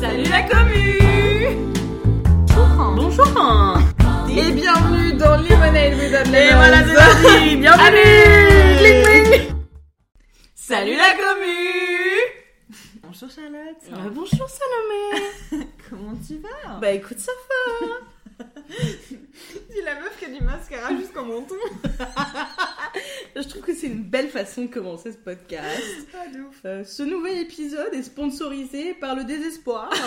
Salut la commu. Bonjour Et bienvenue dans Lemonade Without Et Lemons. voilà, c'est parti. Bienvenue. Allez Cling, cling. Salut la commu. Bonjour Charlotte. Euh, Bonjour Salomé. Comment tu vas? Bah écoute, ça va C'est la meuf qui a du mascara jusqu'au menton Je trouve que c'est une belle façon de commencer ce podcast. Pas de ouf Euh, ce nouvel épisode est sponsorisé par le désespoir.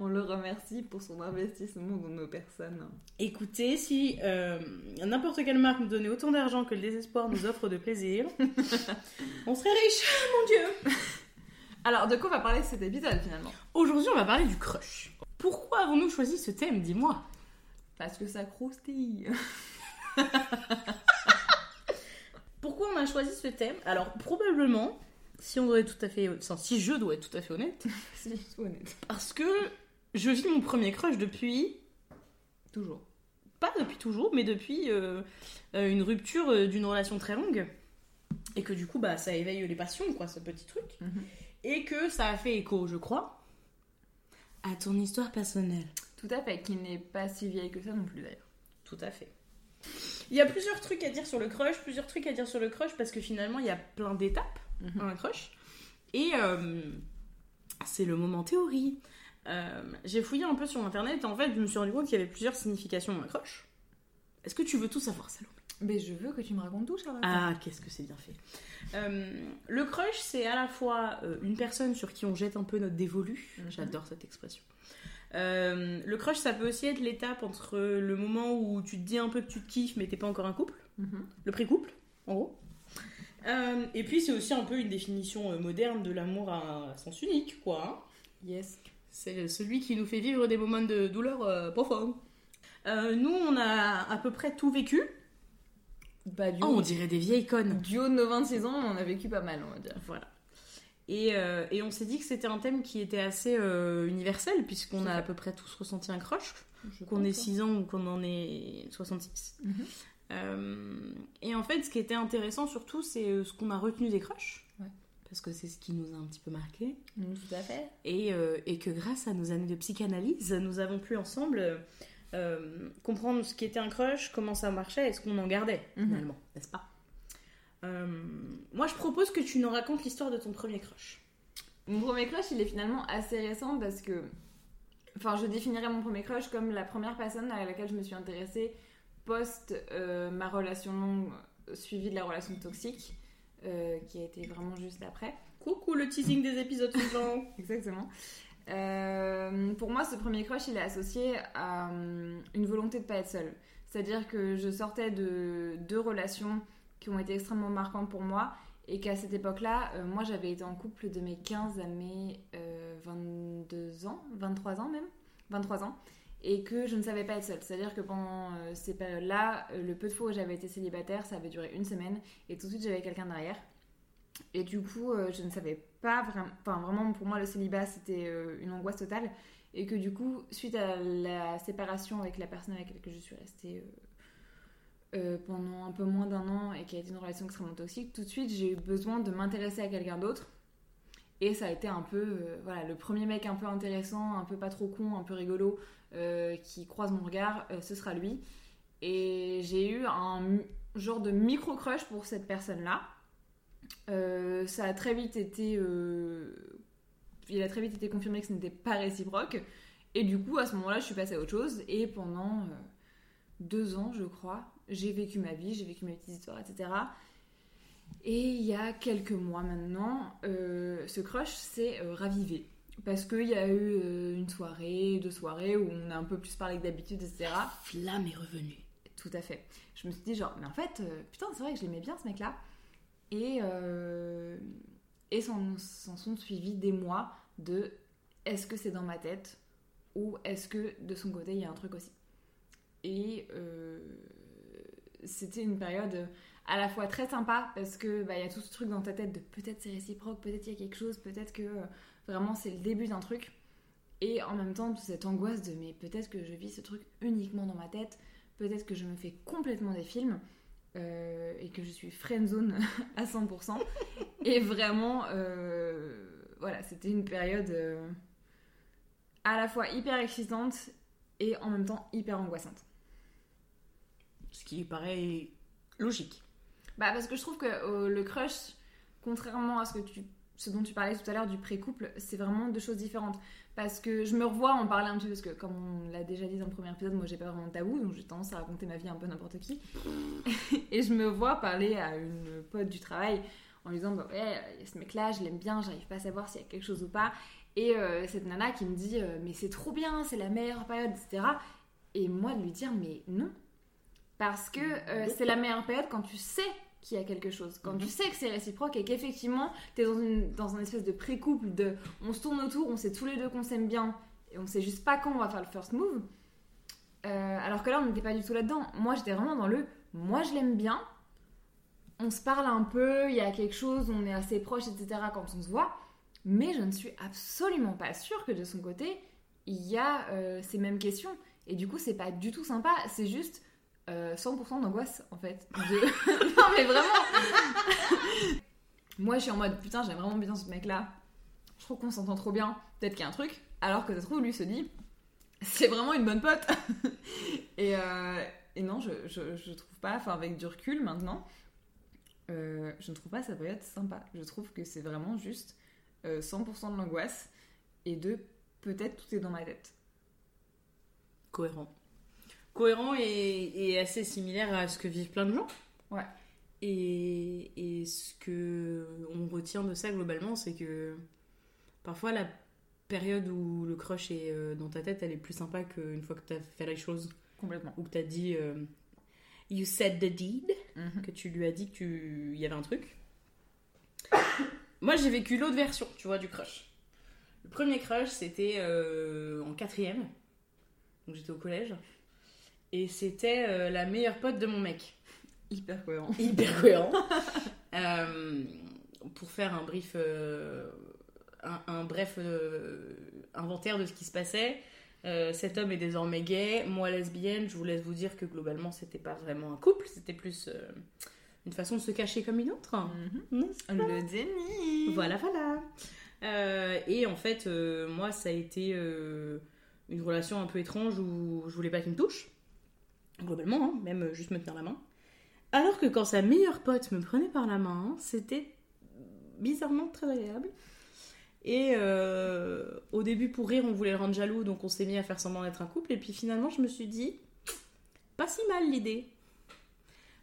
On le remercie pour son investissement dans nos personnes. Écoutez, si euh, n'importe quelle marque nous donnait autant d'argent que le désespoir nous offre de plaisir, on serait riche, mon dieu Alors, de quoi on va parler de cet épisode finalement Aujourd'hui, on va parler du crush. Pourquoi avons-nous choisi ce thème, dis-moi Parce que ça croustille Pourquoi on a choisi ce thème? Alors, probablement, si on doit être tout à fait... Enfin, si je dois être tout à fait honnête, Si, sois honnête. parce que je vis mon premier crush depuis... Toujours. Pas depuis toujours, mais depuis euh, euh, une rupture euh, d'une relation très longue. Et que du coup, bah, ça éveille les passions, quoi, ce petit truc. Mhm. Et que ça a fait écho, je crois, à ton histoire personnelle. Tout à fait, qui n'est pas si vieille que ça non plus d'ailleurs. Tout à fait. Il y a plusieurs trucs à dire sur le crush, plusieurs trucs à dire sur le crush, parce que finalement, il y a plein d'étapes Mhm. dans un crush. Et euh, c'est le moment théorie. Euh, J'ai fouillé un peu sur internet et en fait, je me suis rendu compte qu'il y avait plusieurs significations dans un crush. Est-ce que tu veux tout savoir, Salomé Mais je veux que tu me racontes tout, Charlotte. Ah, qu'est-ce que c'est bien fait. Euh, le crush, c'est à la fois euh, une personne sur qui on jette un peu notre dévolu. Mhm. J'adore cette expression. Euh, le crush, ça peut aussi être l'étape entre le moment où tu te dis un peu que tu te kiffes, mais t'es pas encore un couple. Mhm. Le pré-couple, en gros. Et puis, c'est aussi un peu une définition moderne de l'amour à, à sens unique, quoi. hein. Yes. C'est celui qui nous fait vivre des moments de douleur profonde. Nous, on a à peu près tout vécu. Bah, du Oh, on dirait des vieilles connes. Du haut de nos 26 ans, on a vécu pas mal, on va dire. Voilà. Et, euh, et on s'est dit que c'était un thème qui était assez euh, universel, puisqu'on a à peu près tous ressenti un crush, qu'on ait pense, 6 ans ou qu'on en ait 66. Mhm. Euh, et en fait, ce qui était intéressant surtout, c'est euh, ce qu'on a retenu des crushs. Ouais. Parce que c'est ce qui nous a un petit peu marqué. Mm, Tout à fait. Et, et que grâce à nos années de psychanalyse, nous avons pu ensemble euh, comprendre ce qui était un crush, comment ça marchait et ce qu'on en gardait, Mhm. finalement, n'est-ce pas? Euh, Moi, je propose que tu nous racontes l'histoire de ton premier crush. Mon premier crush, il est finalement assez récent parce que. Enfin, je définirais mon premier crush comme la première personne à laquelle je me suis intéressée post euh, ma relation longue suivie de la relation toxique, qui a été vraiment juste après. Coucou le teasing des épisodes suivants. Exactement. Euh, pour moi, ce premier crush, il est associé à euh, une volonté de pas être seule. C'est-à-dire que je sortais de deux relations qui ont été extrêmement marquantes pour moi et qu'à cette époque-là, euh, moi, j'avais été en couple de mes 15 à mes euh, 22 ans, 23 ans même, 23 ans, et que je ne savais pas être seule. C'est-à-dire que pendant ces périodes-là, le peu de fois où j'avais été célibataire, ça avait duré une semaine et tout de suite, j'avais quelqu'un derrière. Et du coup, je ne savais pas vraiment. Enfin, vraiment, pour moi, le célibat, c'était euh, une angoisse totale. Et que du coup, suite à la séparation avec la personne avec laquelle je suis restée euh, euh, pendant un peu moins d'un an et qui a été une relation extrêmement toxique, tout de suite, j'ai eu besoin de m'intéresser à quelqu'un d'autre. Et ça a été un peu, voilà, le premier mec un peu intéressant, un peu pas trop con, un peu rigolo, qui croise mon regard, ce sera lui. Et j'ai eu un genre de micro-crush pour cette personne-là. Euh, ça a très vite été. euh, il a très vite été confirmé que ce n'était pas réciproque. Et du coup, à ce moment-là, je suis passée à autre chose. Et pendant euh, deux ans, je crois, j'ai vécu ma vie, j'ai vécu mes petites histoires, etc. Et il y a quelques mois maintenant, ce crush s'est ravivé. Parce qu'il y a eu une soirée, deux soirées où on a un peu plus parlé que d'habitude, etc. Flamme est revenue. Tout à fait. Je me suis dit, genre, mais en fait, putain, c'est vrai que je l'aimais bien ce mec-là. Et, euh, et s'en sont suivis des mois de est-ce que c'est dans ma tête ou est-ce que de son côté il y a un truc aussi. Et euh, c'était une période à la fois très sympa parce que bah, y a tout ce truc dans ta tête de peut-être c'est réciproque, peut-être il y a quelque chose, peut-être que euh, vraiment c'est le début d'un truc. Et en même temps, toute cette angoisse de mais peut-être que je vis ce truc uniquement dans ma tête, peut-être que je me fais complètement des films euh, et que je suis friendzone à 100%. et vraiment, euh, voilà, c'était une période euh, à la fois hyper excitante et en même temps hyper angoissante. Ce qui paraît logique. Bah parce que je trouve que le crush, contrairement à ce que tu, ce dont tu parlais tout à l'heure du pré-couple, c'est vraiment deux choses différentes. Parce que je me revois en parler un petit peu parce que comme on l'a déjà dit dans le premier épisode, moi j'ai pas vraiment de tabou, donc j'ai tendance à raconter ma vie un peu n'importe qui. et je me vois parler à une pote du travail en lui disant bah ouais, il y a ce mec-là, je l'aime bien, j'arrive pas à savoir s'il y a quelque chose ou pas. Et euh, cette nana qui me dit euh, mais c'est trop bien, c'est la meilleure période, etc. Et moi de lui dire mais non, parce que euh, c'est la meilleure période quand tu sais qu'il y a quelque chose, quand Mhm. tu sais que c'est réciproque et qu'effectivement t'es dans une dans un espèce de pré-couple de on se tourne autour, on sait tous les deux qu'on s'aime bien et on sait juste pas quand on va faire le first move. Euh, alors que là on n'était pas du tout là-dedans. Moi j'étais vraiment dans le moi je l'aime bien, on se parle un peu, il y a quelque chose, on est assez proches, etc. quand on se voit, mais je ne suis absolument pas sûre que de son côté il y a euh, ces mêmes questions. Et du coup c'est pas du tout sympa, c'est juste euh, 100% d'angoisse en fait. Non mais vraiment Moi je suis en mode putain j'aime vraiment bien ce mec là, je trouve qu'on s'entend trop bien, peut-être qu'il y a un truc, alors que ça se trouve lui se dit c'est vraiment une bonne pote et, euh, non je, je, trouve pas, enfin avec du recul maintenant, euh, je ne trouve pas ça peut être sympa. Je trouve que c'est vraiment juste euh, 100% de l'angoisse et de peut-être tout est dans ma tête. Cohérent. Cohérent et, et assez similaire à ce que vivent plein de gens. Ouais. Et, et ce que on retient de ça globalement, c'est que parfois la période où le crush est euh, dans ta tête, elle est plus sympa qu'une fois que tu as fait les choses Complètement. ou que tu as dit euh, You said the deed, que tu lui as dit qu'il y avait un truc. Moi, j'ai vécu l'autre version, tu vois, du crush. Le premier crush, c'était euh, en quatrième. Donc j'étais au collège. Et c'était euh, la meilleure pote de mon mec. Hyper cohérent. Hyper cohérent. Euh, pour faire un brief, euh, un, un bref inventaire de ce qui se passait. cet homme est désormais gay, moi lesbienne. Je vous laisse vous dire que globalement, c'était pas vraiment un couple, c'était plus une façon de se cacher comme une autre. Pas Le déni. voilà, voilà. Et en fait, moi, ça a été une relation un peu étrange où je voulais pas qu'il me touche. Globalement, hein, même euh, juste me tenir la main. Alors que quand sa meilleure pote me prenait par la main, c'était bizarrement très agréable. Et euh, au début, pour rire, on voulait le rendre jaloux, donc on s'est mis à faire semblant d'être un couple. Et puis finalement, je me suis dit, pas si mal l'idée.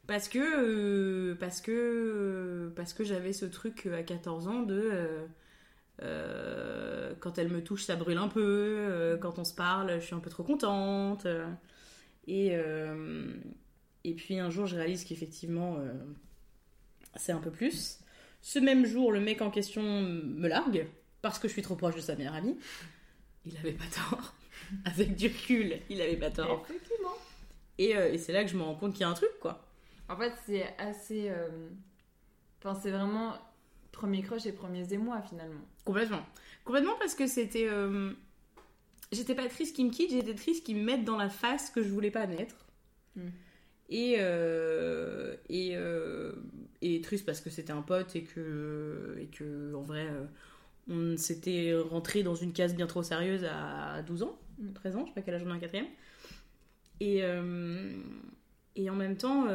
Parce que, euh, parce que, parce que j'avais ce truc à 14 ans de. quand elle me touche, ça brûle un peu. quand on se parle, je suis un peu trop contente. Et, euh, et puis un jour, je réalise qu'effectivement, euh, c'est un peu plus. Ce même jour, le mec en question me largue parce que je suis trop proche de sa meilleure amie. Il avait pas tort. Avec du recul, il avait pas tort. Effectivement. Et, euh, et c'est là que je me rends compte qu'il y a un truc, quoi. En fait, c'est assez. Enfin, c'est vraiment premier crush et premiers émois finalement. Complètement. Complètement parce que c'était. euh, J'étais pas triste qu'il me quitte, j'étais triste qu'il me mette dans la face que je voulais pas mettre. Mm. Et, euh, et, euh, et triste parce que c'était un pote et que, et que en vrai, euh, on s'était rentré dans une case bien trop sérieuse à 12 ans, Mm. 13 ans, je sais pas quel âge on a en quatrième. Et, euh, et en même temps,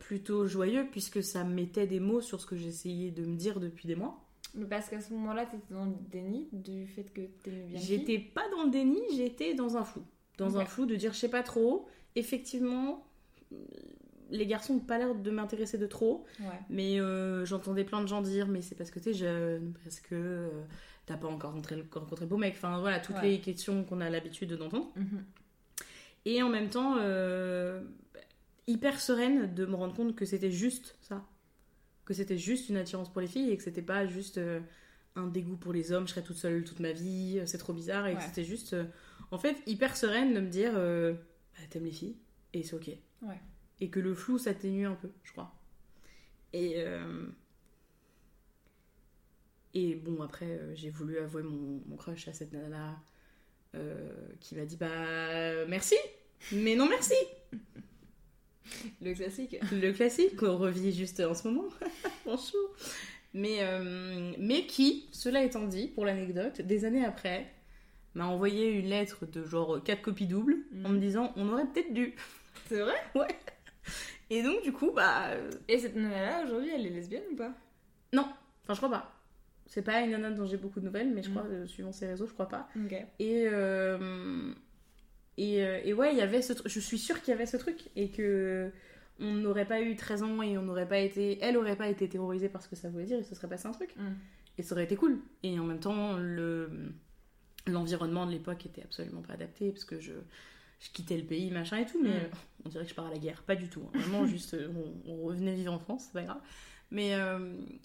plutôt joyeux puisque ça mettait des mots sur ce que j'essayais de me dire depuis des mois. Mais parce qu'à ce moment-là, t'étais dans le déni du fait que t'aimais bien. J'étais pas dans le déni, j'étais dans un flou. Dans un flou de dire je sais pas trop. Effectivement, les garçons n'ont pas l'air de m'intéresser de trop. Ouais. Mais euh, j'entendais plein de gens dire mais c'est parce que t'es jeune, parce que euh, t'as pas encore rencontré, rencontré le beau mec. Enfin voilà, toutes Ouais. les questions qu'on a l'habitude d'entendre. Mhm. Et en même temps, euh, hyper sereine de me rendre compte que c'était juste ça. Que c'était juste une attirance pour les filles et que c'était pas juste euh, un dégoût pour les hommes, je serais toute seule toute ma vie, euh, c'est trop bizarre. Et que c'était juste, euh, en fait, hyper sereine de me dire euh, bah, t'aimes les filles et c'est ok. Ouais. Et que le flou s'atténue un peu, je crois. Et. Et bon, après, j'ai voulu avouer mon, mon crush à cette nana euh, qui m'a dit Bah, merci, mais non merci. Le classique. Le classique qu'on revit juste en ce moment. Bonjour. Mais, euh, mais qui, cela étant dit, pour l'anecdote, des années après, m'a envoyé une lettre de genre 4 copies doubles en me disant on aurait peut-être dû. C'est vrai? Ouais. Et donc, du coup, bah. euh, Et cette nana-là, aujourd'hui, elle est lesbienne ou pas? Non, enfin, je crois pas. C'est pas une nana dont j'ai beaucoup de nouvelles, mais je Mhm. crois, euh, suivant ses réseaux, je crois pas. Ok. Et, euh, et, euh, et ouais, il y avait ce truc. Je suis sûre qu'il y avait ce truc. Et que on n'aurait pas eu 13 ans et on n'aurait pas été. Elle aurait pas été terrorisée par ce que ça voulait dire et ce serait passé un truc. Mm. Et ça aurait été cool. Et en même temps, le l'environnement de l'époque était absolument pas adapté parce que je, je quittais le pays, machin et tout. Mais Mm. on dirait que je pars à la guerre. Pas du tout. hein. Vraiment, juste, on, on revenait vivre en France, c'est pas grave. Mais. euh,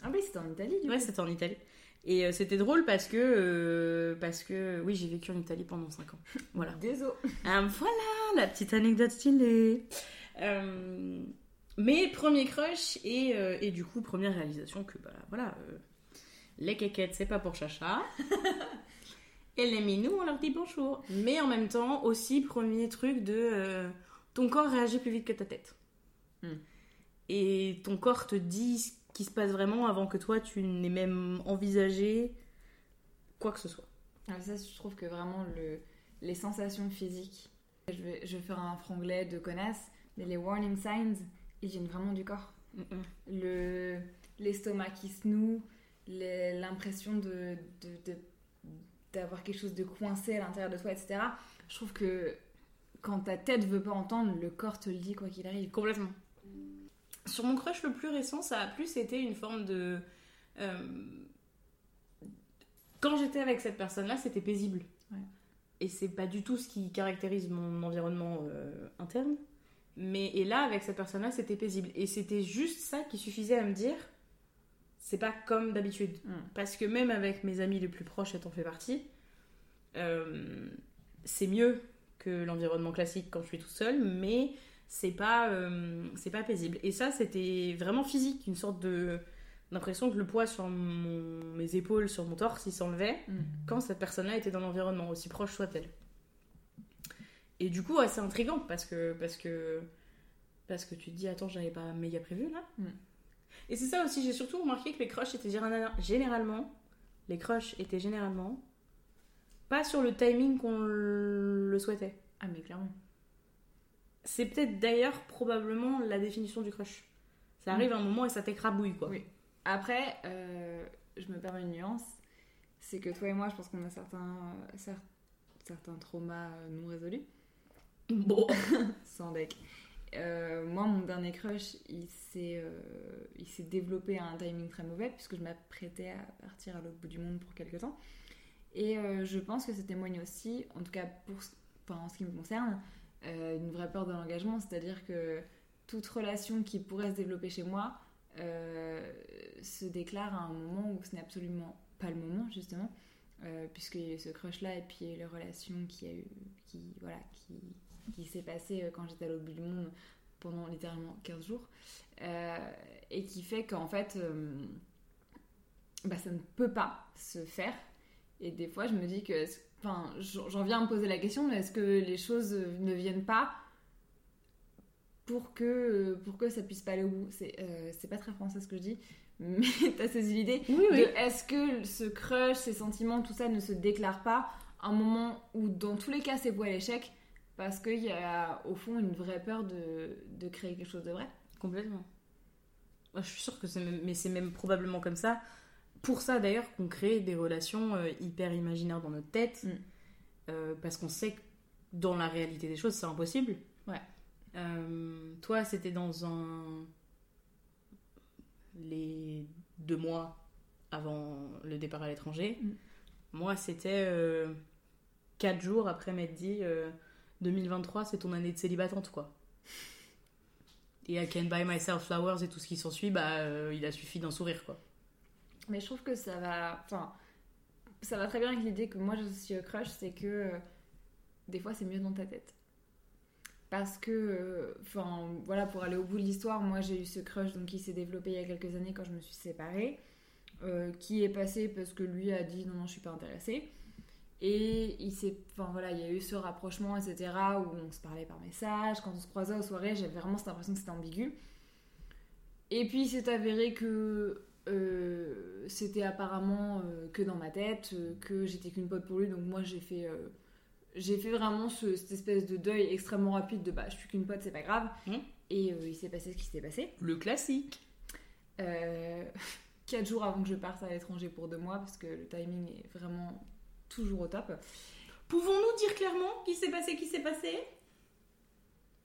Ah oui, c'était en Italie, du Ouais, c'était en Italie. Et euh, c'était drôle parce que, euh, parce que, oui, j'ai vécu en Italie pendant 5 ans. Voilà. Désolé. Ah, voilà, la petite anecdote stylée. Euh, mais premier crush et, et du coup, première réalisation que, bah voilà, les quéquettes, c'est pas pour Chacha. et les minous, on leur dit bonjour. Mais en même temps, aussi, premier truc de ton corps réagit plus vite que ta tête. Hmm. Et ton corps te dit ce qui se passe vraiment avant que toi, tu n'aies même envisagé quoi que ce soit. Ah, ça, je trouve que vraiment, le... les sensations physiques. Je vais, je vais faire un franglais de connasse, mais les warning signs, ils viennent vraiment du corps. le l'estomac qui se noue, l'impression de- d'avoir quelque chose de coincé à l'intérieur de toi, etc. Je trouve que quand ta tête veut pas entendre, le corps te le dit quoi qu'il arrive. Complètement. Sur mon crush le plus récent, ça a plus été une forme de. euh, Quand j'étais avec cette personne-là, c'était paisible. Ouais. Et c'est pas du tout ce qui caractérise mon environnement euh, interne. Mais et là, avec cette personne-là, c'était paisible. Et c'était juste ça qui suffisait à me dire c'est pas comme d'habitude. Mm. Parce que même avec mes amis les plus proches, et t'en fais partie, euh, c'est mieux que l'environnement classique quand je suis toute seule, mais c'est pas, euh, c'est pas paisible. Et ça, c'était vraiment physique, une sorte de d'impression que le poids sur mon- mes épaules, sur mon torse, il s'enlevait quand cette personne-là était dans l'environnement, aussi proche soit-elle. Et du coup, ouais, c'est intriguant parce que, parce que parce que tu te dis, attends, j'avais pas méga prévu là. Mm. Et c'est ça aussi, j'ai surtout remarqué que les crushs étaient général- généralement, les crushs étaient généralement pas sur le timing qu'on le souhaitait. Ah, mais clairement. C'est peut-être d'ailleurs probablement la définition du crush. Ça arrive à un moment et ça t'écrabouille quoi. Oui. Après, euh, je me permets une nuance. C'est que toi et moi, je pense qu'on a certains, euh, cer- certains traumas euh, non résolus. Bon. sans deck. Euh, moi, mon dernier crush, il s'est, développé à un timing très mauvais puisque je m'apprêtais à partir à l'autre bout du monde pour quelques temps. Et je pense que ça témoigne aussi, en tout cas pour, enfin, en ce qui me concerne, euh, une vraie peur de l'engagement. C'est-à-dire que toute relation qui pourrait se développer chez moi euh, se déclare à un moment où ce n'est absolument pas le moment, justement. Euh, eu ce crush là et puis les relations qui a eu qui voilà qui, qui s'est passé euh, quand j'étais à l'autre du monde pendant littéralement 15 jours et qui fait qu'en fait bah, ça ne peut pas se faire et des fois je me dis que enfin j'en viens à me poser la question mais est-ce que les choses ne viennent pas pour que pour que ça puisse pas aller au bout? C'est euh, pas très français ce que je dis mais t'as saisi l'idée Oui, est-ce que ce crush, ces sentiments, tout ça ne se déclare pas à un moment où dans tous les cas c'est voué à l'échec parce qu'il y a au fond une vraie peur de, de créer quelque chose de vrai? Complètement. Moi, je suis sûre que c'est même, mais c'est même probablement comme ça. Pour ça d'ailleurs qu'on crée des relations euh, hyper imaginaires dans notre tête, Mm. euh, parce qu'on sait que dans la réalité des choses c'est impossible. Ouais. Euh, toi, c'était dans un les deux mois avant le départ à l'étranger. Mm. Moi, c'était quatre jours après m'être dit euh, 2023, c'est ton année de célibatante quoi. Et I can buy myself flowers et tout ce qui s'ensuit, bah, il a suffi d'un sourire, quoi. Mais je trouve que ça va. Enfin, ça va très bien avec l'idée que moi j'associe au crush, c'est que euh, des fois c'est mieux dans ta tête. Parce que, euh, enfin, voilà, pour aller au bout de l'histoire, moi j'ai eu ce crush donc, qui s'est développé il y a quelques années quand je me suis séparée, euh, qui est passé parce que lui a dit non, non, je suis pas intéressée. Et il s'est, enfin voilà, il y a eu ce rapprochement, etc., où on se parlait par message. Quand on se croisait aux soirées, j'avais vraiment cette impression que c'était ambigu. Et puis il s'est avéré que euh, c'était apparemment euh, que dans ma tête, euh, que j'étais qu'une pote pour lui, donc moi j'ai fait, j'ai fait vraiment ce- cette espèce de deuil extrêmement rapide de bah je suis qu'une pote, c'est pas grave. Mm. Et il s'est passé ce qui s'est passé. Le classique. Quatre jours avant que je parte à l'étranger pour deux mois, parce que le timing est vraiment toujours au top. Pouvons-nous dire clairement qui s'est passé, qui s'est passé?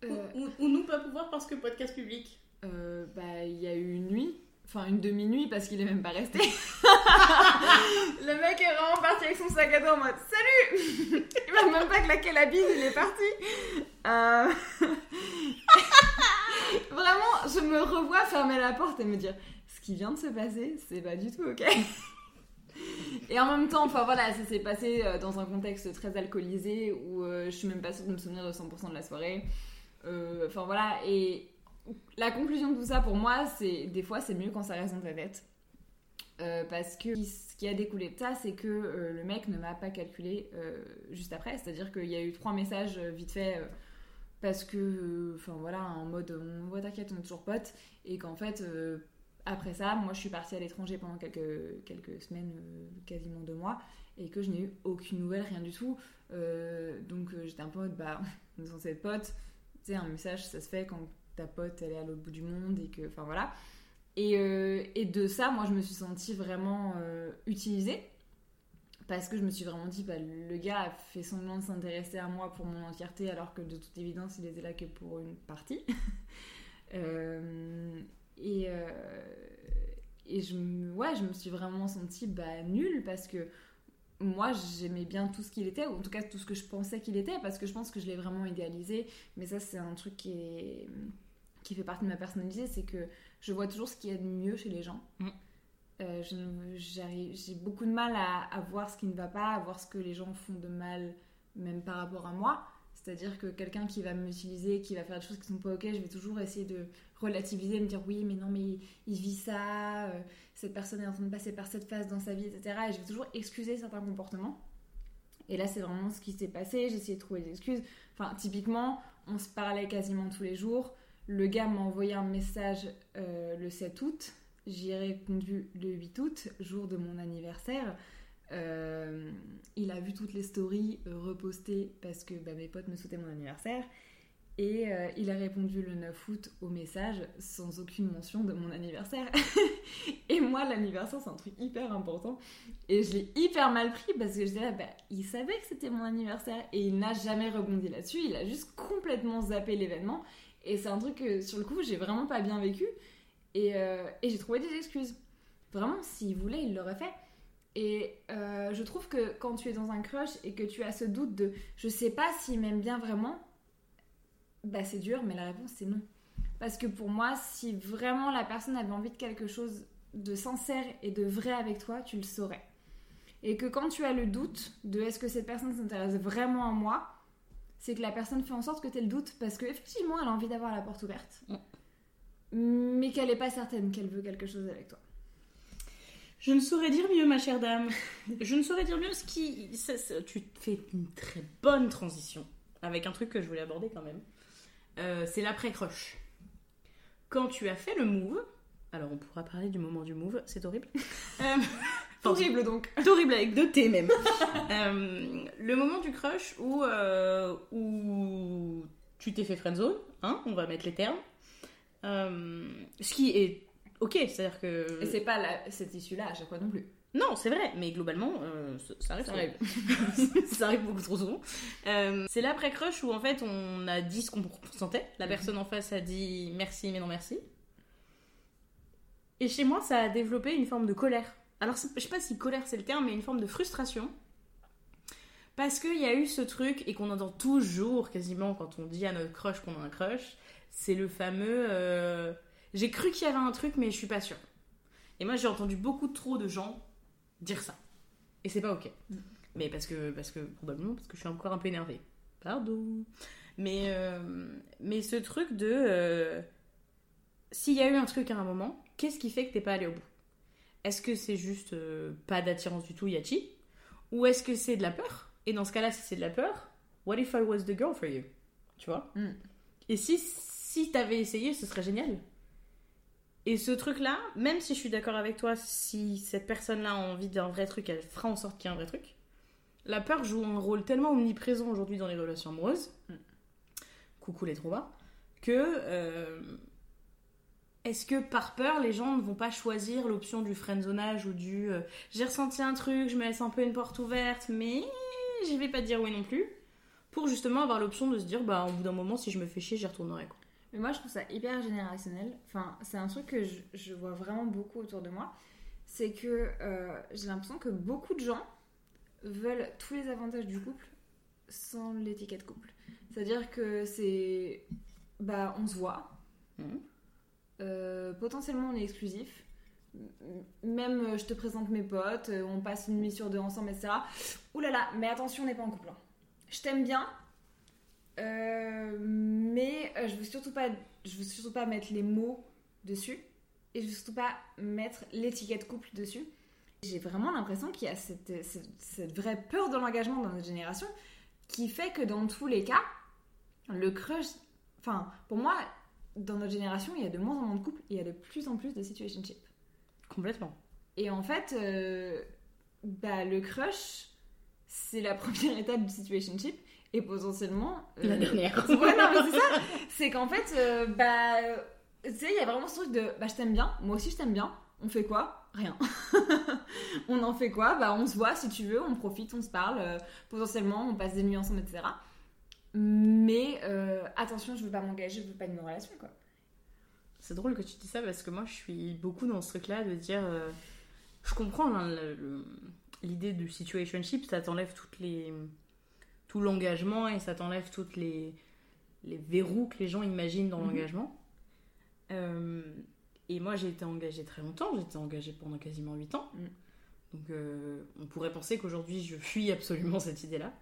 Ou, ou- ou nous pas pouvoir parce que podcast public? Bah il y a eu une nuit. Enfin, une demi-nuit parce qu'il est même pas resté. le mec est vraiment parti avec son sac à dos en mode Salut Il m'a même pas claqué la bise, il est parti. Euh, vraiment, je me revois fermer la porte et me dire Ce qui vient de se passer, c'est pas du tout ok. Et en même temps, enfin voilà, ça s'est passé euh, dans un contexte très alcoolisé où euh, je suis même pas sûre de me souvenir de 100% de la soirée. Euh, Enfin voilà, et la conclusion de tout ça pour moi, c'est des fois c'est mieux quand ça reste dans ta tête. Euh, parce que ce qui a découlé de ça, c'est que euh, le mec ne m'a pas calculé euh, juste après. C'est-à-dire qu'il y a eu trois messages vite fait parce que, enfin voilà, en mode on voit t'inquiète, on est toujours potes. Et qu'en fait, après ça, moi je suis partie à l'étranger pendant quelques, semaines, quasiment deux mois, et que je n'ai eu aucune nouvelle, rien du tout. Donc j'étais un peu en mode bah, on est censé être potes. Tu sais, un message ça se fait quand ta pote elle est à l'autre bout du monde et que enfin voilà. Et, euh, et de ça moi je me suis sentie vraiment euh, utilisée. Parce que je me suis vraiment dit bah, le gars a fait semblant de s'intéresser à moi pour mon entièreté alors que de toute évidence il était là que pour une partie. Euh, et et je ouais je me suis vraiment sentie bah, nulle parce que moi j'aimais bien tout ce qu'il était ou en tout cas tout ce que je pensais qu'il était parce que je pense que je l'ai vraiment idéalisé. Mais ça c'est un truc qui est qui fait partie de ma personnalité c'est que je vois toujours ce qu'il y a de mieux chez les gens. Mm. Euh, ne- j'ai beaucoup de mal à, à voir ce qui ne va pas à voir ce que les gens font de mal même par rapport à moi. C'est-à-dire que quelqu'un qui va m'utiliser qui va faire des choses qui sont pas ok je vais toujours essayer de relativiser me dire oui mais non mais il, il vit ça euh, cette personne est en train de passer par cette phase dans sa vie etc et je vais toujours excuser certains comportements. Et là c'est vraiment ce qui s'est passé j'ai essayé de trouver des excuses. Enfin typiquement on se parlait quasiment tous les jours le gars m'a envoyé un message euh, le 7 août. J'y ai répondu le 8 août, jour de mon anniversaire. Euh, il a vu toutes les stories euh, repostées parce que bah, mes potes me souhaitaient mon anniversaire. Et il a répondu le 9 août au message sans aucune mention de mon anniversaire. et moi, l'anniversaire, c'est un truc hyper important. Et je l'ai hyper mal pris parce que je disais, bah, il savait que c'était mon anniversaire et il n'a jamais rebondi là-dessus. Il a juste complètement zappé l'événement. Et c'est un truc que sur le coup, j'ai vraiment pas bien vécu. Et, euh, et j'ai trouvé des excuses. Vraiment, s'il voulait, il l'aurait fait. Et euh, je trouve que quand tu es dans un crush et que tu as ce doute de je sais pas s'il m'aime bien vraiment, bah c'est dur, mais la réponse c'est non. Parce que pour moi, si vraiment la personne avait envie de quelque chose de sincère et de vrai avec toi, tu le saurais. Et que quand tu as le doute de est-ce que cette personne s'intéresse vraiment à moi, c'est que la personne fait en sorte que tu aies le doute parce qu'effectivement elle a envie d'avoir la porte ouverte, mais qu'elle n'est pas certaine qu'elle veut quelque chose avec toi. Je ne saurais dire mieux, ma chère dame. Je ne saurais dire mieux ce qui. ça- ça- tu fais une très bonne transition avec un truc que je voulais aborder quand même. Euh, c'est l'après-crush. Quand tu as fait le move, alors on pourra parler du moment du move, c'est horrible. Euh, Horrible donc. horrible avec deux T même. Euh, le moment du crush où, euh, où tu t'es fait friendzone, hein, on va mettre les termes. Euh, ce qui est ok, c'est-à-dire que. Et c'est pas la- cette issue-là à chaque fois non plus. Non, c'est vrai, mais globalement, ça- ça arrive. Ça arrive. ça arrive beaucoup trop souvent. C'est l'après-crush où en fait on a dit ce qu'on ressentait. La personne en face a dit merci, mais non merci. Et chez moi, ça a développé une forme de colère. Alors, je sais pas si colère c'est le terme, mais une forme de frustration. Parce qu'il y a eu ce truc, et qu'on entend toujours quasiment quand on dit à notre crush qu'on a un crush, c'est le fameux euh, J'ai cru qu'il y avait un truc, mais je suis pas sûre. Et moi, j'ai entendu beaucoup trop de gens dire ça. Et c'est pas ok. Mm. Mais parce que, parce que, probablement, parce que je suis encore un peu énervée. Pardon. Mais, euh, mais ce truc de. euh, S'il y a eu un truc à un moment, qu'est-ce qui fait que t'es pas allé au bout? Est-ce que c'est juste euh, pas d'attirance du tout, Yachi? Ou est-ce que c'est de la peur? Et dans ce cas-là, si c'est de la peur, what if I was the girl for you? Tu vois? Mm. Et si, si t'avais essayé, ce serait génial. Et ce truc-là, même si je suis d'accord avec toi, si cette personne-là a envie d'un vrai truc, elle fera en sorte qu'il y ait un vrai truc. La peur joue un rôle tellement omniprésent aujourd'hui dans les relations amoureuses, Mm. coucou les traumas, que euh, est-ce que par peur, les gens ne vont pas choisir l'option du friendzonage ou du euh, j'ai ressenti un truc, je me laisse un peu une porte ouverte, mais j'y vais pas dire oui non plus, pour justement avoir l'option de se dire bah au bout d'un moment, si je me fais chier, j'y retournerai quoi. Mais moi, je trouve ça hyper générationnel. Enfin, c'est un truc que je, je vois vraiment beaucoup autour de moi. C'est que euh, j'ai l'impression que beaucoup de gens veulent tous les avantages du couple sans l'étiquette couple. C'est-à-dire que c'est. Bah, on se voit. Mhm. Euh, potentiellement, on est exclusif. Même, euh, je te présente mes potes, euh, on passe une nuit sur deux ensemble, etc. Ouh là là, mais attention, on n'est pas en couple. hein. Je t'aime bien, mais je veux surtout pas, je veux surtout pas mettre les mots dessus et je veux surtout pas mettre l'étiquette couple dessus. J'ai vraiment l'impression qu'il y a cette, cette vraie peur de l'engagement dans notre génération qui fait que dans tous les cas, le crush, enfin pour moi, dans notre génération, il y a de moins en moins de couples et il y a de plus en plus de situationship. Complètement. Et en fait, euh, bah, le crush, c'est la première étape du situationship. Et potentiellement. euh, La dernière. Ouais, non, mais c'est ça. C'est qu'en fait, euh, bah. Tu sais, il y a vraiment ce truc de. Bah, je t'aime bien. Moi aussi, je t'aime bien. On fait quoi? Rien. on en fait quoi? Bah, on se voit si tu veux, on profite, on se parle. euh, potentiellement, on passe des nuits ensemble, etc. Mais euh, attention, je veux pas m'engager, je veux pas une relation, quoi. C'est drôle que tu dis ça parce que moi je suis beaucoup dans ce truc-là de dire. euh, je comprends hein, l'idée du situationship, ça t'enlève toutes les tout l'engagement et ça t'enlève toutes les les verrous que les gens imaginent dans Mhm. l'engagement. Euh, et moi j'ai été engagée très longtemps, j'ai été engagée pendant quasiment 8 ans. Mhm. Donc on pourrait penser qu'aujourd'hui je fuis absolument cette idée-là.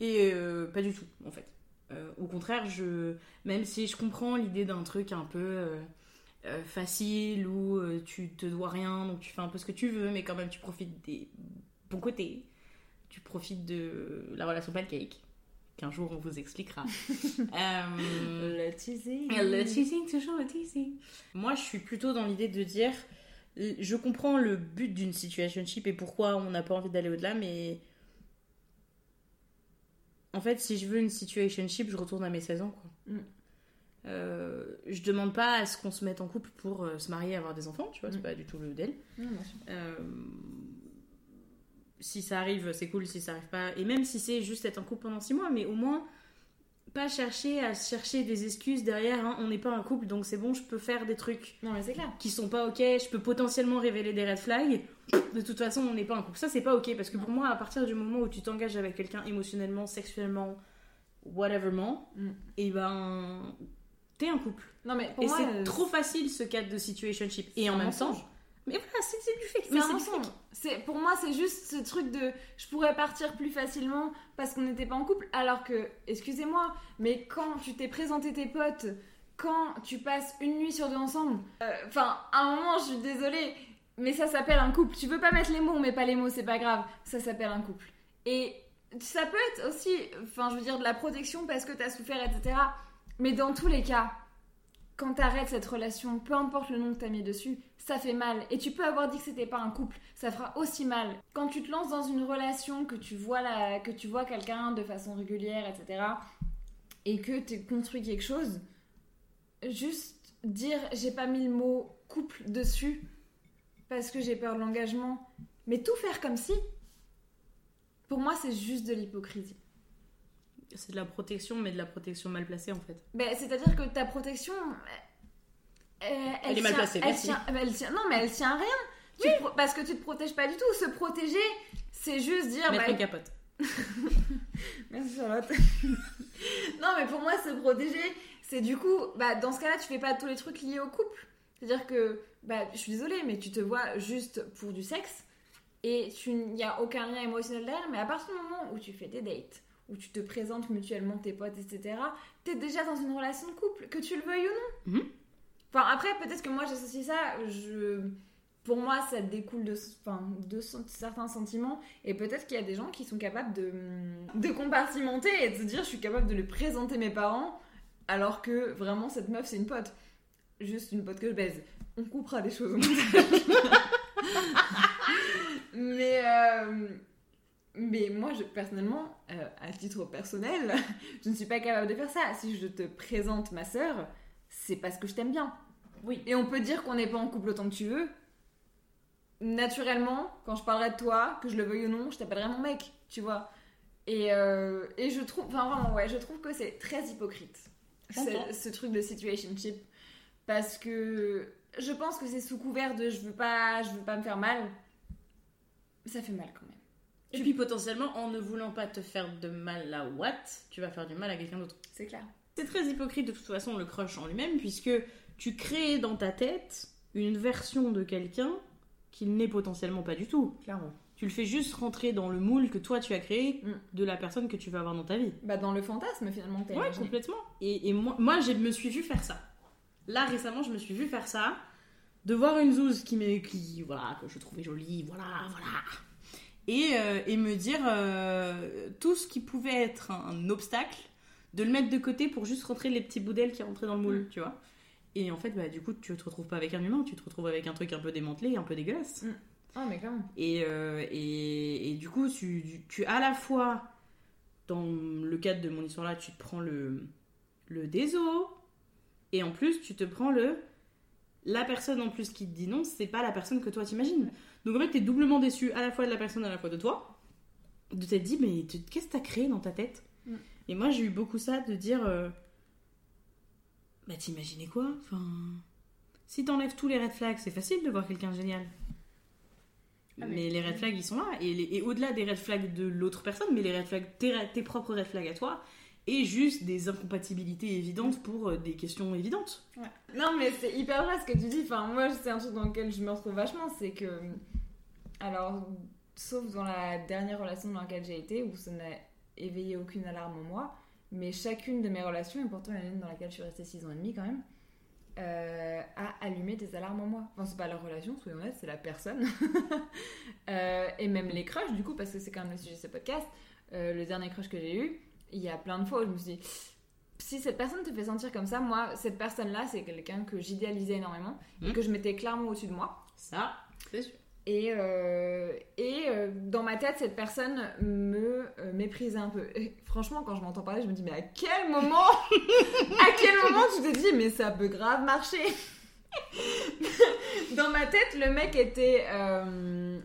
Et euh, pas du tout en fait. Euh, au contraire, je, même si je comprends l'idée d'un truc un peu euh, facile où tu te dois rien, donc tu fais un peu ce que tu veux, mais quand même tu profites des bons côtés. Tu profites de la relation pancake, qu'un jour on vous expliquera. Le teasing. le teasing, toujours le teasing. Moi, je suis plutôt dans l'idée de dire, je comprends le but d'une situationship et pourquoi on n'a pas envie d'aller au-delà, mais en fait, si je veux une situationship, je retourne à mes 16 ans, quoi. Mm. Euh, je demande pas à ce qu'on se mette en couple pour euh, se marier et avoir des enfants, tu vois, c'est Mm. pas du tout le sûr. Euh, si ça arrive, c'est cool. Si ça arrive pas, et même si c'est juste être en couple pendant six mois, mais au moins pas chercher à chercher des excuses derrière. hein, on n'est pas un couple, donc c'est bon, je peux faire des trucs Non, mais clair. qui sont pas ok. Je peux potentiellement révéler des red flags. De toute façon, on n'est pas un couple. Ça, c'est pas ok parce que pour moi, à partir du moment où tu t'engages avec quelqu'un émotionnellement, sexuellement, whateverment, Mm. et ben t'es un couple. Non, mais pour et c'est euh, trop facile ce cadre de situationship. Et en même temps. Mais voilà, c'est du fake. Mais c'est mensonge. C'est pour moi c'est juste ce truc de je pourrais partir plus facilement parce qu'on n'était pas en couple alors que excusez-moi mais quand tu t'es présenté tes potes quand tu passes une nuit sur deux ensemble euh, enfin à un moment je suis désolée mais ça s'appelle un couple tu veux pas mettre les mots on met pas les mots c'est pas grave ça s'appelle un couple et ça peut être aussi enfin je veux dire de la protection parce que t'as souffert etc mais dans tous les cas quand t'arrêtes cette relation, peu importe le nom que t'as mis dessus, ça fait mal. Et tu peux avoir dit que c'était pas un couple, ça fera aussi mal. Quand tu te lances dans une relation, que tu vois, que tu vois quelqu'un de façon régulière, etc., et que tu construit quelque chose, juste dire j'ai pas mis le mot couple dessus parce que j'ai peur de l'engagement, mais tout faire comme si, pour moi c'est juste de l'hypocrisie. C'est de la protection, mais de la protection mal placée en fait. Ben, C'est-à-dire que ta protection. euh, Elle est mal placée, elle merci. tient- ben, elle tient- non, mais elle tient à rien. Tu te pro- parce que tu te protèges pas du tout. Se protéger, c'est juste dire. Mettre bah, une capote. Merci Charlotte. non, mais pour moi, se protéger, c'est du coup, bah, dans ce cas-là, tu fais pas tous les trucs liés au couple. C'est-à-dire que, bah, je suis désolée, mais tu te vois juste pour du sexe et il n'y a aucun lien émotionnel derrière. Mais à partir du moment où tu fais des dates, où tu te présentes mutuellement tes potes, etc., t'es déjà dans une relation de couple, que tu le veuilles ou non. Mhm. Enfin, après, peut-être que moi, j'associe ça, je. Pour moi, ça découle de, enfin, de certains sentiments. Et peut-être qu'il y a des gens qui sont capables de, de compartimenter et de se dire je suis capable de lui présenter mes parents alors que vraiment cette meuf c'est une pote. Juste une pote que je baise. On coupera des choses au montage. mais, euh, mais moi, je, personnellement, euh, à titre personnel, je ne suis pas capable de faire ça. Si je te présente ma sœur, c'est parce que je t'aime bien. Oui. Et on peut dire qu'on n'est pas en couple autant que tu veux. Naturellement, quand je parlerai de toi, que je le veuille ou non, je t'appellerai mon mec, tu vois. Et, euh, et je trouve, enfin vraiment, ouais, je trouve que c'est très hypocrite, ce truc de situationship. Parce que je pense que c'est sous couvert de je veux pas, je veux pas me faire mal. Ça fait mal quand même. Et puis potentiellement, en ne voulant pas te faire de mal à Watt, tu vas faire du mal à quelqu'un d'autre. C'est clair. C'est très hypocrite de toute façon le crush en lui-même, puisque tu crées dans ta tête une version de quelqu'un qu'il n'est potentiellement pas du tout. Clairement. Tu le fais juste rentrer dans le moule que toi tu as créé Mm. de la personne que tu vas avoir dans ta vie. Bah dans le fantasme finalement Ouais, imaginé. complètement. Et, et moi, moi je me suis vue faire ça. Là, récemment, je me suis vue faire ça. De voir une zouze qui, m'est- qui voilà, que je trouvais jolie, voilà, voilà. Et, euh, et me dire euh, tout ce qui pouvait être un, obstacle, de le mettre de côté pour juste rentrer les petits bouts d'ailes qui rentraient dans le moule, tu vois. Et en fait, bah, du coup, tu te retrouves pas avec un humain, tu te retrouves avec un truc un peu démantelé, un peu dégueulasse. Ah mais clairement. Et, euh, et, et du coup, tu, tu, tu- à la fois, dans le cadre de mon histoire là, tu te prends le, le déso, et en plus, tu te prends le. La personne en plus qui te dit non, c'est pas la personne que toi t'imagines. Donc en fait, t'es doublement déçu à la fois de la personne, à la fois de toi. De t'être dit, mais qu'est-ce que t'as créé dans ta tête? Mm. Et moi, j'ai eu beaucoup ça de dire. euh, bah, t'imaginais quoi? Enfin. Si t'enlèves tous les red flags, c'est facile de voir quelqu'un de génial. Ah, mais- mais les red flags, ils sont là. Et, au-delà des red flags de l'autre personne, mais les red flags, tes, tes propres red flags à toi, et juste des incompatibilités évidentes pour euh, des questions évidentes. Non, mais c'est hyper vrai ce que tu dis. Enfin, moi, c'est un truc dans lequel je me retrouve vachement. C'est que. Alors, sauf dans la dernière relation dans laquelle j'ai été, où ça n'a éveillé aucune alarme en moi, mais chacune de mes relations, et pourtant il y en a une dans laquelle je suis restée 6 ans et demi quand même, euh, a allumé des alarmes en moi. Enfin, c'est pas la relation, soyons honnêtes, c'est la personne. Euh, et même les crushs, du coup, parce que c'est quand même le sujet de ce podcast. Le dernier crush que j'ai eu, il y a plein de fois où je me suis dit si cette personne te fait sentir comme ça, moi, cette personne-là, c'est quelqu'un que j'idéalisais énormément et Mhm. que je mettais clairement au-dessus de moi. Ça, c'est sûr. Et, euh, et euh, dans ma tête, cette personne me euh, méprisait un peu. Et franchement, quand je m'entends parler, je me dis, mais à quel moment À quel moment tu te dis, mais ça peut grave marcher Dans ma tête, le mec était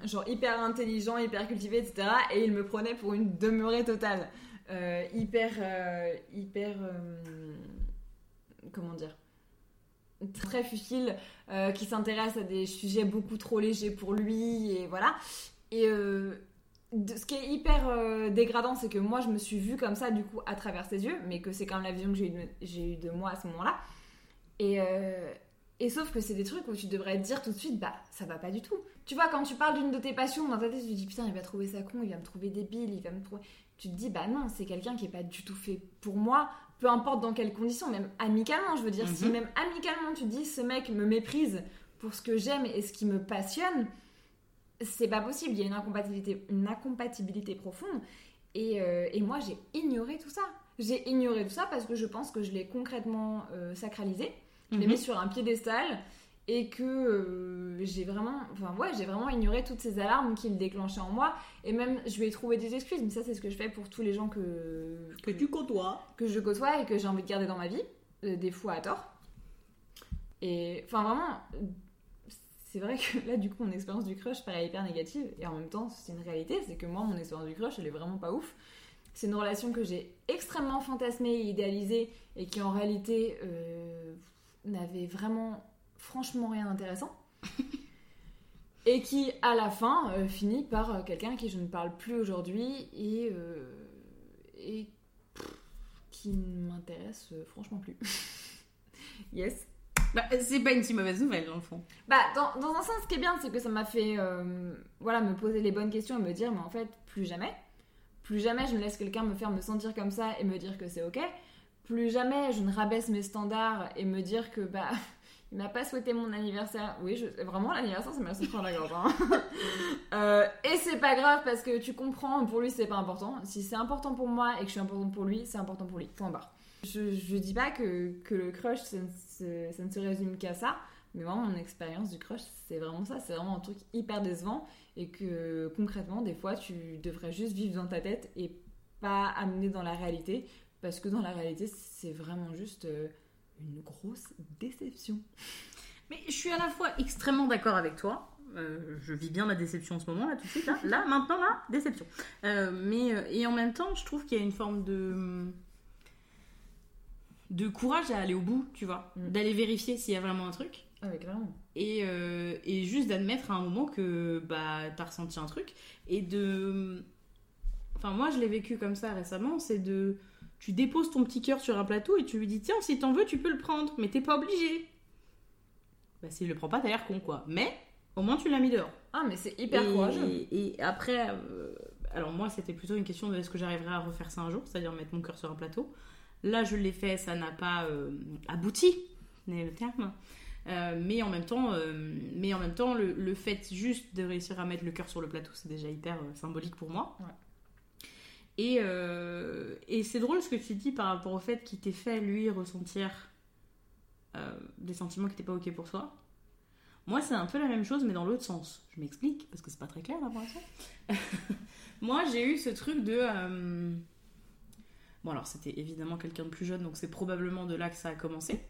genre hyper intelligent, hyper cultivé, etc. Et il me prenait pour une demeurée totale. Euh, hyper. euh, hyper. euh, comment dire Très futile, qui s'intéresse à des sujets beaucoup trop légers pour lui, et voilà. Et ce qui est hyper dégradant, c'est que moi je me suis vue comme ça, du coup, à travers ses yeux, mais que c'est quand même la vision que j'ai eu, de- j'ai eu de moi à ce moment-là. Et, et sauf que c'est des trucs où tu devrais te dire tout de suite, bah ça va pas du tout. Tu vois, quand tu parles d'une de tes passions, dans ta tête, tu te dis putain, il va trouver ça con, il va me trouver débile, il va me trouver. Tu te dis, bah non, c'est quelqu'un qui est pas du tout fait pour moi, peu importe dans quelles conditions, même amicalement, je veux dire, si Mhm. même amicalement tu te dis, ce mec me méprise pour ce que j'aime et ce qui me passionne, c'est pas possible, il y a une incompatibilité, une incompatibilité profonde. Et, euh, et moi, j'ai ignoré tout ça. J'ai ignoré tout ça parce que je pense que je l'ai concrètement euh, sacralisé. Je l'ai Mhm. mis sur un piédestal et que euh, j'ai vraiment, enfin ouais, j'ai vraiment ignoré toutes ces alarmes qu'il déclenchait en moi. Et même, je lui ai trouvé des excuses, mais ça, c'est ce que je fais pour tous les gens que, Que tu côtoies. que je côtoie et que j'ai envie de garder dans ma vie, euh, des fois à tort. Et enfin, vraiment, c'est vrai que là, du coup, mon expérience du crush paraît hyper négative. Et en même temps, c'est une réalité, c'est que moi, mon expérience du crush, elle est vraiment pas ouf. C'est une relation que j'ai extrêmement fantasmée et idéalisée et qui en réalité euh, n'avait vraiment, franchement, rien d'intéressant. et qui, à la fin, euh, finit par euh, quelqu'un qui je ne parle plus aujourd'hui et, euh, et qui ne m'intéresse franchement plus. yes. Bah, c'est pas une si mauvaise nouvelle, dans le fond. Bah, dans, dans un sens, ce qui est bien, c'est que ça m'a fait euh, voilà, me poser les bonnes questions et me dire, mais en fait, plus jamais. Plus jamais je ne laisse quelqu'un me faire me sentir comme ça et me dire que c'est ok. Plus jamais je ne rabaisse mes standards et me dire que, bah, il m'a pas souhaité mon anniversaire. Oui, vraiment, l'anniversaire, ça m'a souffert la gorge. et c'est pas grave parce que tu comprends, pour lui, c'est pas important. Si c'est important pour moi et que je suis importante pour lui, c'est important pour lui. Point barre. Je, je dis pas que, que le crush, ça ne, se, résume qu'à ça. Mais moi, mon expérience du crush, c'est vraiment ça. C'est vraiment un truc hyper décevant. Et que concrètement, des fois, tu devrais juste vivre dans ta tête et pas amener dans la réalité. Parce que dans la réalité, c'est vraiment juste euh, une grosse déception. Mais je suis à la fois extrêmement d'accord avec toi. Euh, je vis bien ma déception en ce moment, là, tout de suite. Là, là maintenant, là, déception. Euh, mais, euh, et en même temps, je trouve qu'il y a une forme de. de courage à aller au bout, tu vois. Mm. D'aller vérifier s'il y a vraiment un truc. Avec vraiment. Et, euh, et juste d'admettre à un moment que bah, t'as ressenti un truc. Et de. Enfin, moi, je l'ai vécu comme ça récemment. C'est de. Tu déposes ton petit cœur sur un plateau et tu lui dis Tiens, si t'en veux, tu peux le prendre. Mais t'es pas obligé. Bah, s'il le prend pas, t'as l'air con, quoi. Mais au moins, tu l'as mis dehors. Ah, mais c'est hyper et, courageux. Et après, euh, alors moi, c'était plutôt une question de est-ce que j'arriverai à refaire ça un jour, c'est-à-dire mettre mon cœur sur un plateau. Là, je l'ai fait, ça n'a pas euh, abouti, n'est le terme. Euh, mais en même temps, mais en même temps le, le fait juste de réussir à mettre le cœur sur le plateau, c'est déjà hyper symbolique pour moi. Ouais. Et, euh, et c'est drôle ce que tu dis par rapport au fait qu'il t'ait fait, lui, ressentir euh, des sentiments qui n'étaient pas ok pour toi. Moi, c'est un peu la même chose, mais dans l'autre sens. Je m'explique, parce que c'est pas très clair là pour l'instant. Moi, j'ai eu ce truc de. euh, Bon, alors c'était évidemment quelqu'un de plus jeune, donc c'est probablement de là que ça a commencé.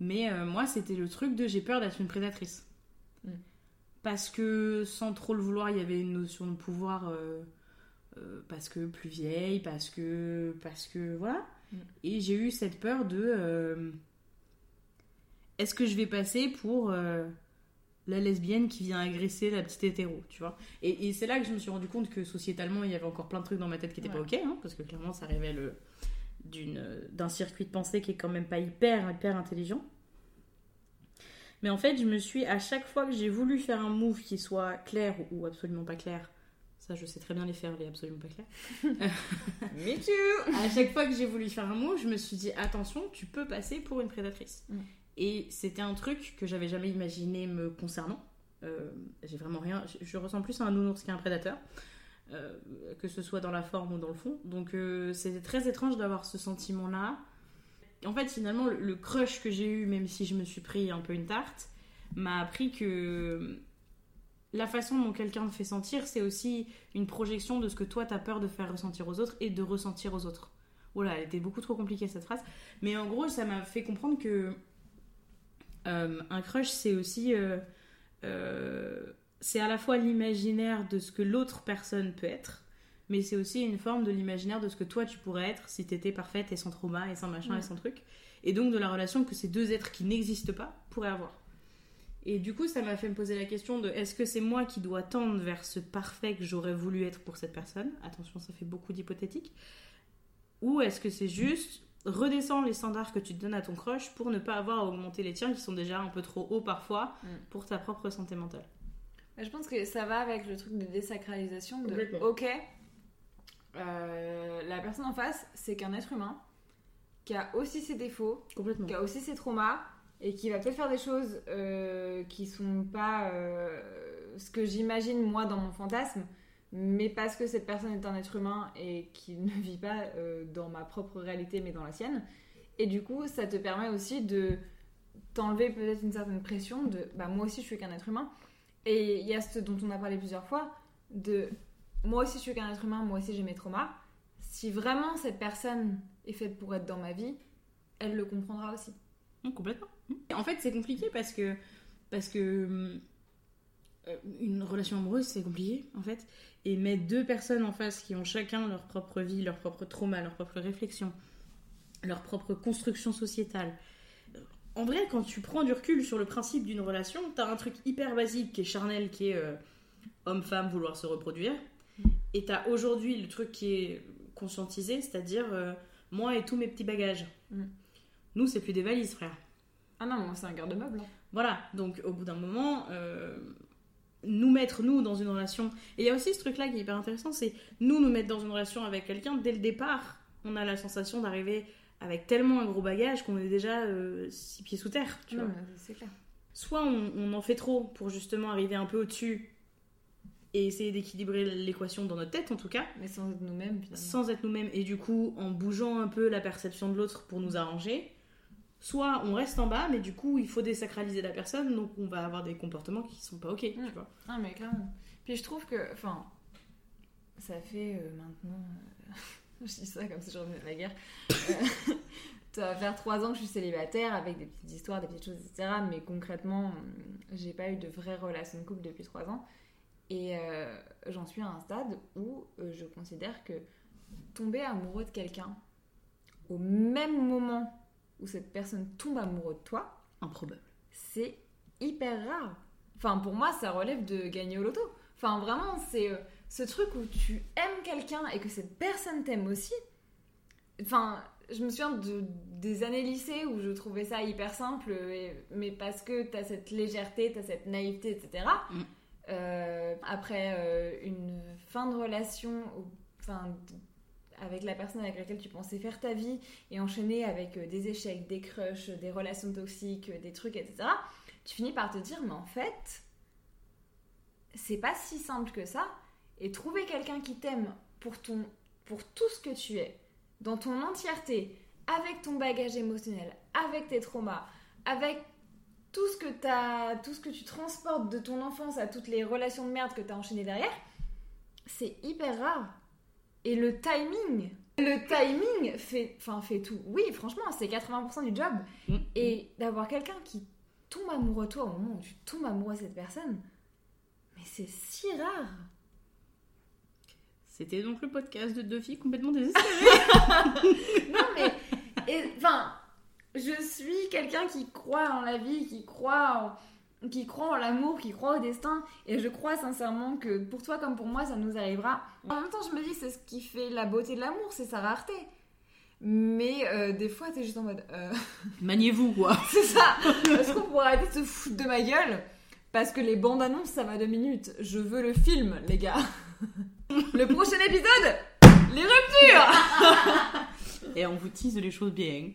Mais euh, moi, c'était le truc de j'ai peur d'être une prédatrice. Mm. Parce que sans trop le vouloir, il y avait une notion de pouvoir. euh, euh, parce que plus vieille, parce que. Parce que. Voilà. Mm. Et j'ai eu cette peur de. euh, Est-ce que je vais passer pour. euh, la lesbienne qui vient agresser la petite hétéro, tu vois? Et, et c'est là que je me suis rendu compte que sociétalement, il y avait encore plein de trucs dans ma tête qui n'étaient Ouais. pas ok, hein, parce que clairement, ça révèle d'un circuit de pensée qui est quand même pas hyper, hyper intelligent. Mais en fait, je me suis, à chaque fois que j'ai voulu faire un move qui soit clair ou absolument pas clair, ça je sais très bien les faire, les absolument pas clairs. Me too à chaque fois que j'ai voulu faire un move, je me suis dit attention, tu peux passer pour une prédatrice. Mm. Et c'était un truc que j'avais jamais imaginé me concernant. Euh, j'ai vraiment rien. Je, je ressens plus à un nounours qu'à un prédateur, euh, que ce soit dans la forme ou dans le fond. Donc euh, c'était très étrange d'avoir ce sentiment-là. En fait, finalement, le, le crush que j'ai eu, même si je me suis pris un peu une tarte, m'a appris que la façon dont quelqu'un te fait sentir, c'est aussi une projection de ce que toi t'as peur de faire ressentir aux autres et de ressentir aux autres. Voilà, elle était beaucoup trop compliquée cette phrase. Mais en gros, ça m'a fait comprendre que euh, un crush, c'est aussi. euh, euh, c'est à la fois l'imaginaire de ce que l'autre personne peut être, mais c'est aussi une forme de l'imaginaire de ce que toi tu pourrais être si t'étais parfaite et sans trauma et sans machin Ouais. et sans truc. Et donc de la relation que ces deux êtres qui n'existent pas pourraient avoir. Et du coup, ça m'a fait me poser la question de est-ce que c'est moi qui dois tendre vers ce parfait que j'aurais voulu être pour cette personne? Attention, ça fait beaucoup d'hypothétiques. Ou est-ce que c'est juste redescendre les standards que tu te donnes à ton crush pour ne pas avoir à augmenter les tiens qui sont déjà un peu trop hauts parfois Mm. pour ta propre santé mentale? Je pense que ça va avec le truc de désacralisation de ok, euh, la personne en face, c'est qu'un être humain qui a aussi ses défauts, qui a aussi ses traumas et qui va peut-être faire des choses euh, qui sont pas euh, ce que j'imagine moi dans mon fantasme, mais parce que cette personne est un être humain et qui ne vit pas euh, dans ma propre réalité mais dans la sienne. Et du coup, ça te permet aussi de t'enlever peut-être une certaine pression de bah moi aussi je suis qu'un être humain. Et il y a ce dont on a parlé plusieurs fois de moi aussi je suis qu'un être humain, moi aussi j'ai mes traumas. Si vraiment cette personne est faite pour être dans ma vie, elle le comprendra aussi. Mm, complètement. Mm. En fait, c'est compliqué parce que parce que euh, une relation amoureuse, c'est compliqué en fait. Et mettre deux personnes en face qui ont chacun leur propre vie, leur propre trauma, leur propre réflexion, leur propre construction sociétale. En vrai, quand tu prends du recul sur le principe d'une relation, t'as un truc hyper basique qui est charnel, qui est euh, homme-femme vouloir se reproduire. Et t'as aujourd'hui le truc qui est conscientisé, c'est-à-dire euh, moi et tous mes petits bagages. Mm. Nous, c'est plus des valises, frère. Ah non, moi c'est un garde-meuble. hein. Voilà, donc au bout d'un moment, euh, nous mettre, nous, dans une relation. Et il y a aussi ce truc-là qui est hyper intéressant c'est nous, nous mettre dans une relation avec quelqu'un, dès le départ, on a la sensation d'arriver avec tellement un gros bagage qu'on est déjà euh, six pieds sous terre, tu Non, vois. c'est clair. Soit on, on en fait trop pour justement arriver un peu au-dessus et essayer d'équilibrer l'équation dans notre tête, en tout cas, Mais sans être nous-mêmes finalement. sans être nous-mêmes et du coup en bougeant un peu la perception de l'autre pour nous arranger. Soit on reste en bas, mais du coup, il faut désacraliser la personne, donc on va avoir des comportements qui sont pas ok, tu vois. Ah, mais clairement. Puis je trouve que, enfin, ça fait euh, maintenant. euh, je dis ça comme si je revenais de la guerre. Euh, ça va faire trois ans que je suis célibataire avec des petites histoires, des petites choses, etc. Mais concrètement, hum, j'ai pas eu de vraie relation de couple depuis trois ans. Et j'en suis à un stade où je considère que tomber amoureux de quelqu'un au même moment où cette personne tombe amoureux de toi, Improbable. c'est hyper rare. Enfin, pour moi, ça relève de gagner au loto. Enfin, vraiment, c'est euh, ce truc où tu aimes quelqu'un et que cette personne t'aime aussi. Enfin, je me souviens de, des années lycée où je trouvais ça hyper simple, et- mais parce que t'as cette légèreté, t'as cette naïveté, etc. Mm. Euh, après euh, une fin de relation, enfin, avec la personne avec laquelle tu pensais faire ta vie, et enchaîner avec euh, des échecs, des crushs, des relations toxiques, euh, des trucs, etc., tu finis par te dire, mais en fait, c'est pas si simple que ça. Et trouver quelqu'un qui t'aime pour, pour tout ce que tu es, dans ton entièreté, avec ton bagage émotionnel, avec tes traumas, avec tout ce que, t'as- tout ce que tu transportes de ton enfance à toutes les relations de merde que tu as enchaînées derrière, c'est hyper rare. Et le timing, le timing fait, enfin, fait tout. Oui, franchement, c'est 80% du job. Mm. Et d'avoir quelqu'un qui tombe amoureux de toi au moment où tu tombes amoureux de cette personne, mais c'est si rare. C'était donc le podcast de deux filles complètement désespérées. Non, mais. Enfin, je suis quelqu'un qui croit en la vie, qui croit en, qui croit en l'amour, qui croit au destin. Et je crois sincèrement que pour toi comme pour moi, ça nous arrivera. En même temps, je me dis, c'est ce qui fait la beauté de l'amour, c'est sa rareté. Mais euh, des fois, t'es juste en mode. euh, Maniez-vous, quoi. c'est ça Est-ce qu'on pourrait arrêter de se foutre de ma gueule? Parce que les bandes annonces, ça va deux minutes. Je veux le film, les gars. Le prochain épisode Les ruptures Et on vous tease les choses bien.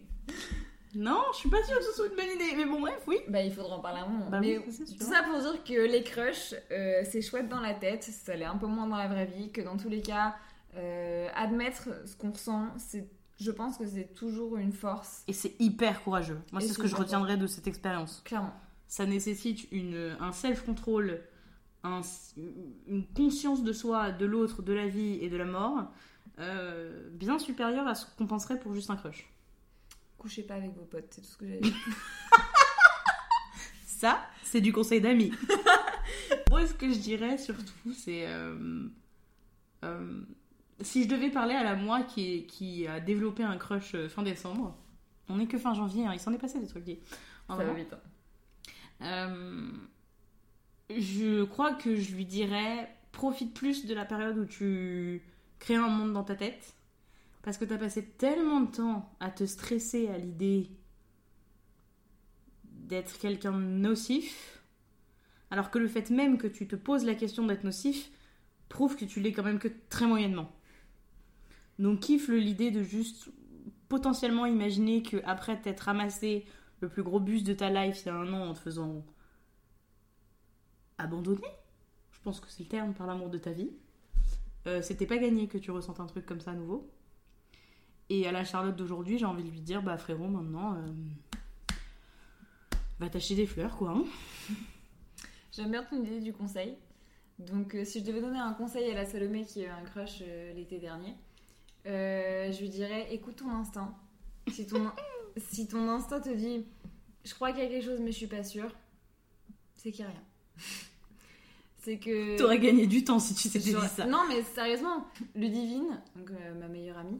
Non, je suis pas sûre que ce soit une bonne idée. Mais bon, bref, oui. Bah, il faudra en parler un moment. Bah Mais oui, c'est sûr. tout ça pour dire que les crushs, euh, c'est chouette dans la tête, ça l'est un peu moins dans la vraie vie, que dans tous les cas, euh, admettre ce qu'on ressent, c'est, je pense que c'est toujours une force, Et c'est hyper courageux. Moi, c'est ce que je retiendrai de cette expérience. clairement. Ça nécessite une, un self-control, un- une conscience de soi, de l'autre, de la vie et de la mort, euh, bien supérieure à ce qu'on penserait pour juste un crush. Couchez pas avec vos potes, c'est tout ce que j'ai dit. Ça, c'est du conseil d'amis. Moi, ce que je dirais surtout, c'est. euh, euh, si je devais parler à la moi qui, qui a développé un crush euh, fin décembre, on est que fin janvier, hein, il s'en est passé des trucs. dis. Ça va vite. hein. Euh, je crois que je lui dirais profite plus de la période où tu crées un monde dans ta tête parce que t'as passé tellement de temps à te stresser à l'idée d'être quelqu'un de nocif alors que le fait même que tu te poses la question d'être nocif prouve que tu l'es quand même que très moyennement. Donc kiffe l'idée de juste potentiellement imaginer que après t'être ramassé le plus gros bus de ta life il y a un an en te faisant abandonner, je pense que c'est le terme par l'amour de ta vie, euh, c'était pas gagné que tu ressentes un truc comme ça à nouveau. Et à la Charlotte d'aujourd'hui, j'ai envie de lui dire, bah frérot, maintenant, euh, va t'acheter des fleurs, quoi. hein. J'aime bien ton idée du conseil. Donc, euh, si je devais donner un conseil à la Salomé qui a eu un crush euh, l'été dernier, je lui dirais écoute ton instinct. Si ton, si ton instinct te dit je crois qu'il y a quelque chose, mais je suis pas sûre, c'est qu'il y a rien. c'est que. T'aurais gagné du temps si tu t'étais dit ça. Non, mais sérieusement, Ludivine, donc ma meilleure amie,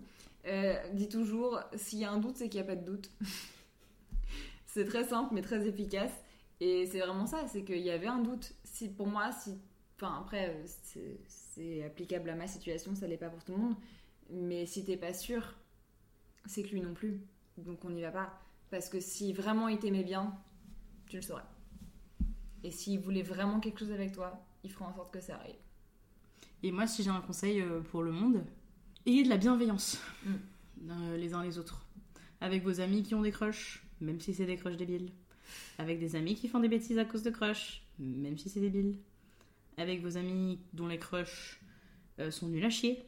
dit toujours s'il y a un doute, c'est qu'il n'y a pas de doute. c'est très simple, mais très efficace. Et c'est vraiment ça, c'est qu'il y avait un doute. Si pour moi, si. Enfin, après, euh, c'est- c'est applicable à ma situation, ça l'est pas pour tout le monde. Mais si t'es pas sûr, c'est que lui non plus. Donc on n'y va pas. Parce que si vraiment il t'aimait bien, tu le saurais. Et s'il voulait vraiment quelque chose avec toi, il fera en sorte que ça arrive. Et moi, si j'ai un conseil euh, pour le monde, ayez de la bienveillance Mm. euh, les uns les autres. Avec vos amis qui ont des crushs, même si c'est des crushs débiles. Avec des amis qui font des bêtises à cause de crushs, même si c'est débile. Avec vos amis dont les crushs euh, sont nuls à chier.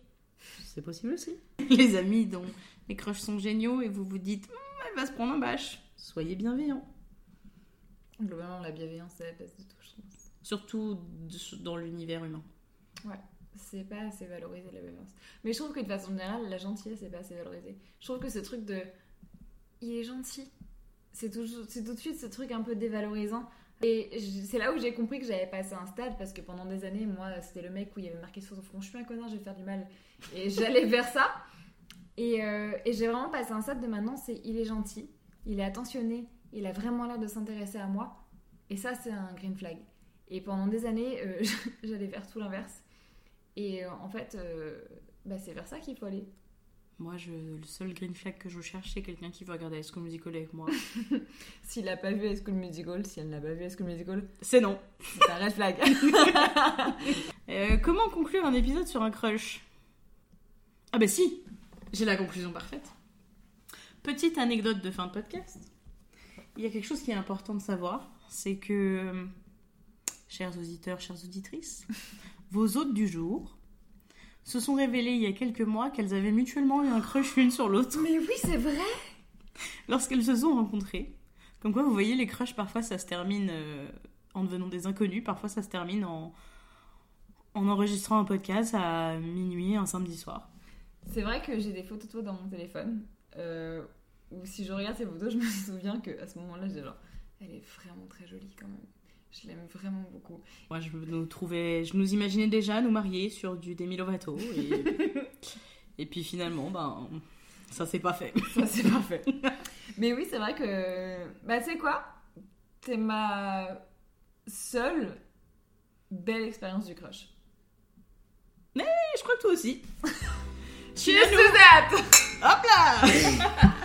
C'est possible aussi. Les amis dont les crushs sont géniaux et vous vous dites, Hum, elle va se prendre un bâche. soyez bienveillants. Globalement, la bienveillance, c'est la base de tout, je trouve. Surtout dans l'univers humain. C'est pas assez valorisé la bienveillance. Mais je trouve que de façon générale, la gentillesse, c'est pas assez valorisé. Je trouve que ce truc de. Il est gentil. C'est c'est tout de suite ce truc un peu dévalorisant. Et c'est là où j'ai compris que j'avais passé un stade parce que pendant des années, moi, c'était le mec où il y avait marqué sur son front Je suis un connard, je vais faire du mal. Et j'allais vers ça. Et, euh, et j'ai vraiment passé un stade de maintenant c'est il est gentil, il est attentionné, il a vraiment l'air de s'intéresser à moi. Et ça, c'est un green flag. Et pendant des années, euh, j'allais vers tout l'inverse. Et euh, en fait, euh, bah, c'est vers ça qu'il faut aller. Moi, je, le seul green flag que je cherche, c'est quelqu'un qui veut regarder High School Musical avec moi. S'il n'a pas vu High School Musical, si elle n'a pas vu High School Musical, c'est non. c'est un red flag. Euh, comment conclure un épisode sur un crush? Ah bah si, j'ai la conclusion parfaite. Petite anecdote de fin de podcast. Il y a quelque chose qui est important de savoir, c'est que, chers auditeurs, chères auditrices, vos hôtes du jour se sont révélées il y a quelques mois qu'elles avaient mutuellement eu un crush l'une sur l'autre Mais oui, c'est vrai lorsqu'elles se sont rencontrées. Comme quoi, vous voyez, les crushs, parfois, ça se termine euh, en devenant des inconnus, parfois, ça se termine en, en enregistrant un podcast à minuit un samedi soir. C'est vrai que j'ai des photos de toi dans mon téléphone. Euh, où si je regarde ces photos, je me souviens que à ce moment-là, j'ai genre, elle est vraiment très jolie quand même. Je l'aime vraiment beaucoup. Moi, je nous trouvais, je nous imaginais déjà nous marier sur du Demi Lovato. Et, et puis finalement, ben, ça s'est pas fait. Ça, c'est parfait. Mais oui, c'est vrai que. Bah, tu sais quoi? T'es ma seule belle expérience du crush. Et je crois que toi aussi. Cheers to that Hop là